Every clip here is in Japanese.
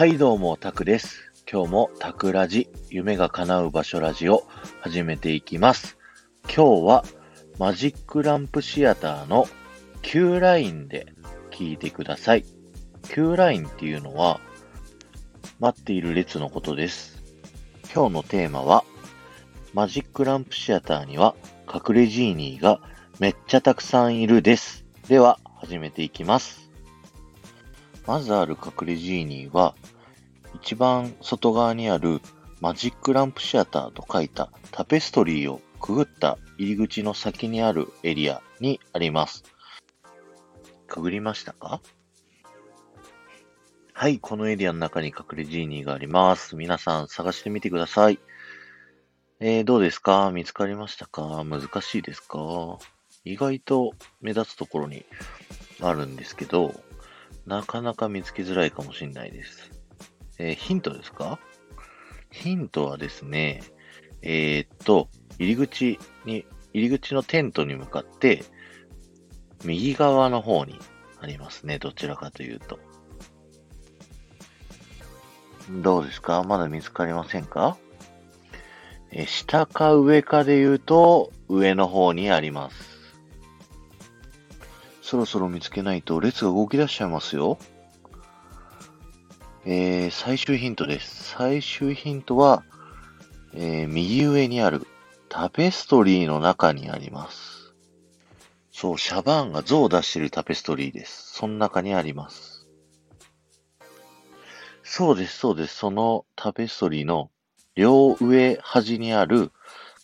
はいどうも、タクです。今日もタクラジ、夢が叶う場所ラジオ始めていきます。今日はマジックランプシアターの Q ラインで聞いてください。Q ラインっていうのは待っている列のことです。今日のテーマはマジックランプシアターには隠れジーニーがめっちゃたくさんいるです。では始めていきます。まずある隠れジーニーは、一番外側にあるマジックランプシアターと書いたタペストリーをくぐった入り口の先にあるエリアにあります。くぐりましたか？はい、このエリアの中に隠れジーニーがあります。皆さん探してみてください。えー、どうですか？見つかりましたか？難しいですか？意外と目立つところにあるんですけど、なかなか見つけづらいかもしれないです。えーヒントですか？ヒントはですね、えーっと、入り口に、入り口のテントに向かって、右側の方にありますね。どちらかというと。どうですか？まだ見つかりませんか？えー下か上かで言うと、上の方にあります。そろそろ見つけないと列が動き出しちゃいますよ。えー、最終ヒントです。最終ヒントは、えー右上にあるタペストリーの中にあります。そう、シャバーンが像を出しているタペストリーです。その中にあります。そうです、そうです。そのタペストリーの両上端にある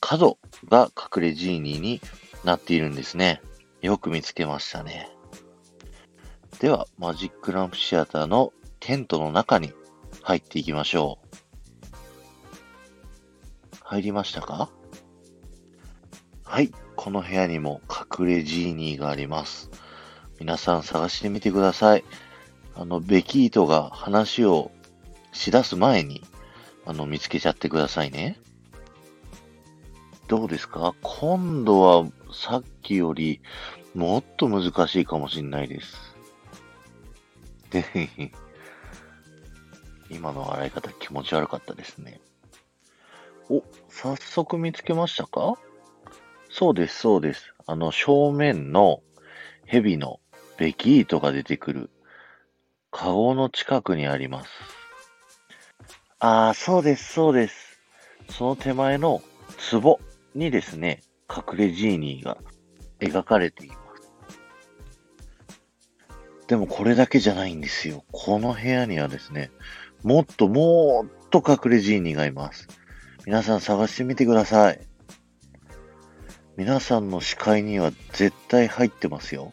角が隠れジーニーになっているんですね。よく見つけましたね。では、マジックランプシアターのテントの中に入っていきましょう。入りましたか？はい、この部屋にも隠れジーニーがあります。皆さん探してみてください。あの、ベキートが話をしだす前に、あの、見つけちゃってくださいね。どうですか？今度はさっきよりもっと難しいかもしれないです。で 今の笑い方気持ち悪かったですね。お、早速見つけましたか？そうです、そうです。あの、正面の蛇のベキートが出てくる、カゴの近くにあります。ああ、そうです、そうです。その手前の壺にですね、隠れジーニーが描かれています。でもこれだけじゃないんですよ。この部屋にはですね、もっともっと隠れジーニーがいます。皆さん探してみてください。皆さんの視界には絶対入ってますよ。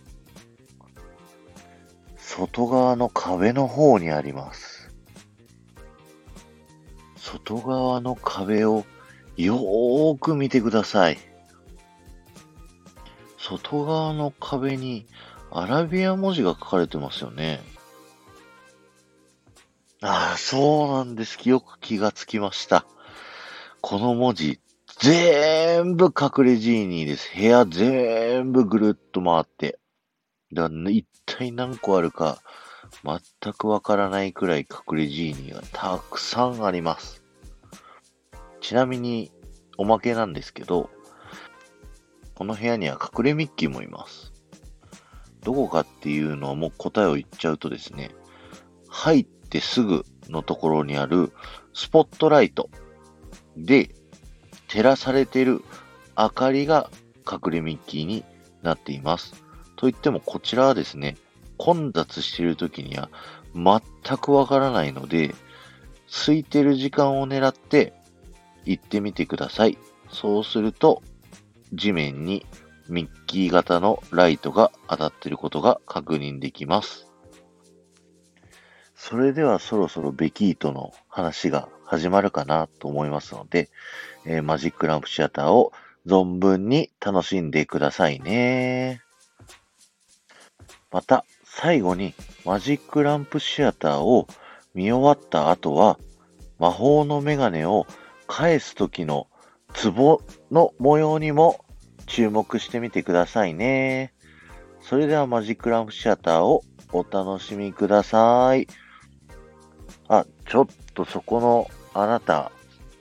外側の壁の方にあります。外側の壁をよーく見てください。外側の壁にアラビア文字が書かれてますよね。ああ、そうなんです。よく気がつきました。この文字、全部隠れジーニーです。部屋全部ぐるっと回って。だ一体何個あるか全くわからないくらい隠れジーニーがたくさんあります。ちなみに、おまけなんですけど、この部屋には隠れミッキーもいます。どこかっていうのはもう答えを言っちゃうとですね、入ってすぐのところにあるスポットライトで照らされている明かりが隠れミッキーになっています。といってもこちらはですね、混雑している時には全くわからないので、空いてる時間を狙って行ってみてください。そうすると、地面にミッキー型のライトが当たっていることが確認できます。それではそろそろベキートの話が始まるかなと思いますので、えーマジックランプシアターを存分に楽しんでくださいね。また、最後にマジックランプシアターを見終わった後は、魔法のメガネを返す時の壺の模様にも注目してみてくださいね。それではマジックランプシアターをお楽しみください。あ、ちょっとそこのあなた、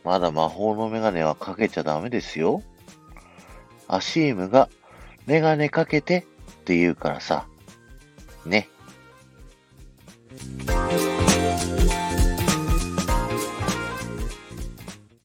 まだ魔法のメガネはかけちゃダメですよ。アシームがメガネかけてって言うからさ。ね。